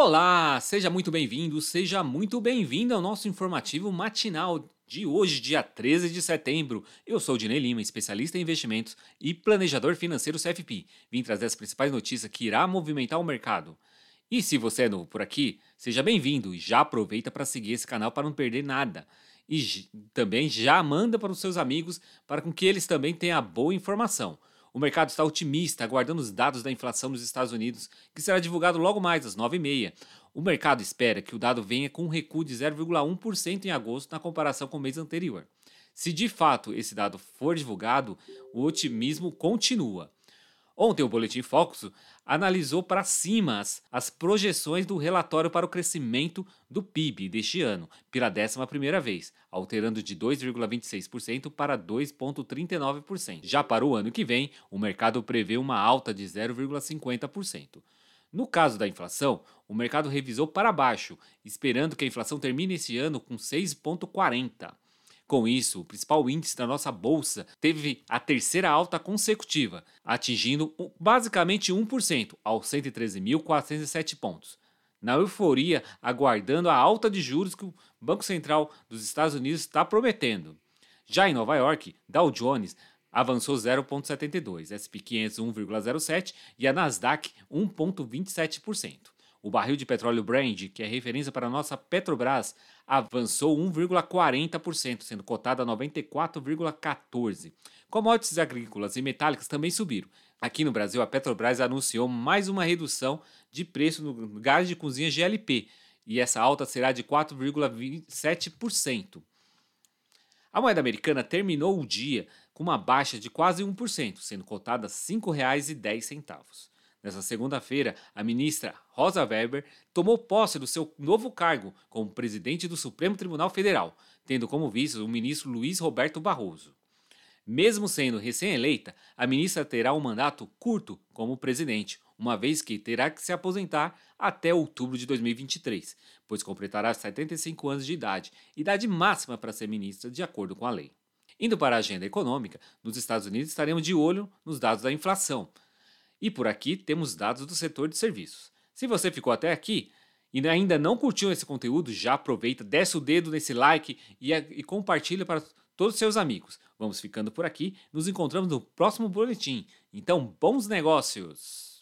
Olá, seja muito bem-vindo, seja muito bem-vindo ao nosso informativo matinal de hoje, dia 13 de setembro. Eu sou o Dinei Lima, especialista em investimentos e planejador financeiro CFP. Vim trazer as principais notícias que irá movimentar o mercado. E se você é novo por aqui, seja bem-vindo e já aproveita para seguir esse canal para não perder nada. E também já manda para os seus amigos para com que eles também tenham boa informação. O mercado está otimista, aguardando os dados da inflação nos Estados Unidos, que será divulgado logo mais às 9h30. O mercado espera que o dado venha com um recuo de 0,1% em agosto na comparação com o mês anterior. Se de fato esse dado for divulgado, o otimismo continua. Ontem, o Boletim Focus analisou para cima as, as, projeções do relatório para o crescimento do PIB deste ano, pela 11 vez, alterando de 2,26% para 2,39%. Já para o ano que vem, o mercado prevê uma alta de 0,50%. No caso da inflação, o mercado revisou para baixo, esperando que a inflação termine esse ano com 6,40%. Com isso, o principal índice da nossa bolsa teve a terceira alta consecutiva, atingindo basicamente 1%, aos 113.407 pontos. Na euforia, aguardando a alta de juros que o Banco Central dos Estados Unidos está prometendo. Já em Nova York, Dow Jones avançou 0,72, SP 500 1,07 e a Nasdaq 1,27%. O barril de petróleo Brent, que é referência para a nossa Petrobras, avançou 1,40%, sendo cotado a 94,14%. Commodities agrícolas e metálicas também subiram. Aqui no Brasil, a Petrobras anunciou mais uma redução de preço no gás de cozinha GLP, e essa alta será de 4,27%. A moeda americana terminou o dia com uma baixa de quase 1%, sendo cotada a R$ 5,10. Nessa segunda-feira, a ministra Rosa Weber tomou posse do seu novo cargo como presidente do Supremo Tribunal Federal, tendo como vice o ministro Luiz Roberto Barroso. Mesmo sendo recém-eleita, a ministra terá um mandato curto como presidente, uma vez que terá que se aposentar até outubro de 2023, pois completará 75 anos de idade, idade máxima para ser ministra de acordo com a lei. Indo para a agenda econômica, nos Estados Unidos estaremos de olho nos dados da inflação, e por aqui temos dados do setor de serviços. Se você ficou até aqui e ainda não curtiu esse conteúdo, já aproveita, desce o dedo nesse like e, e compartilha para todos os seus amigos. Vamos ficando por aqui, nos encontramos no próximo boletim. Então, bons negócios!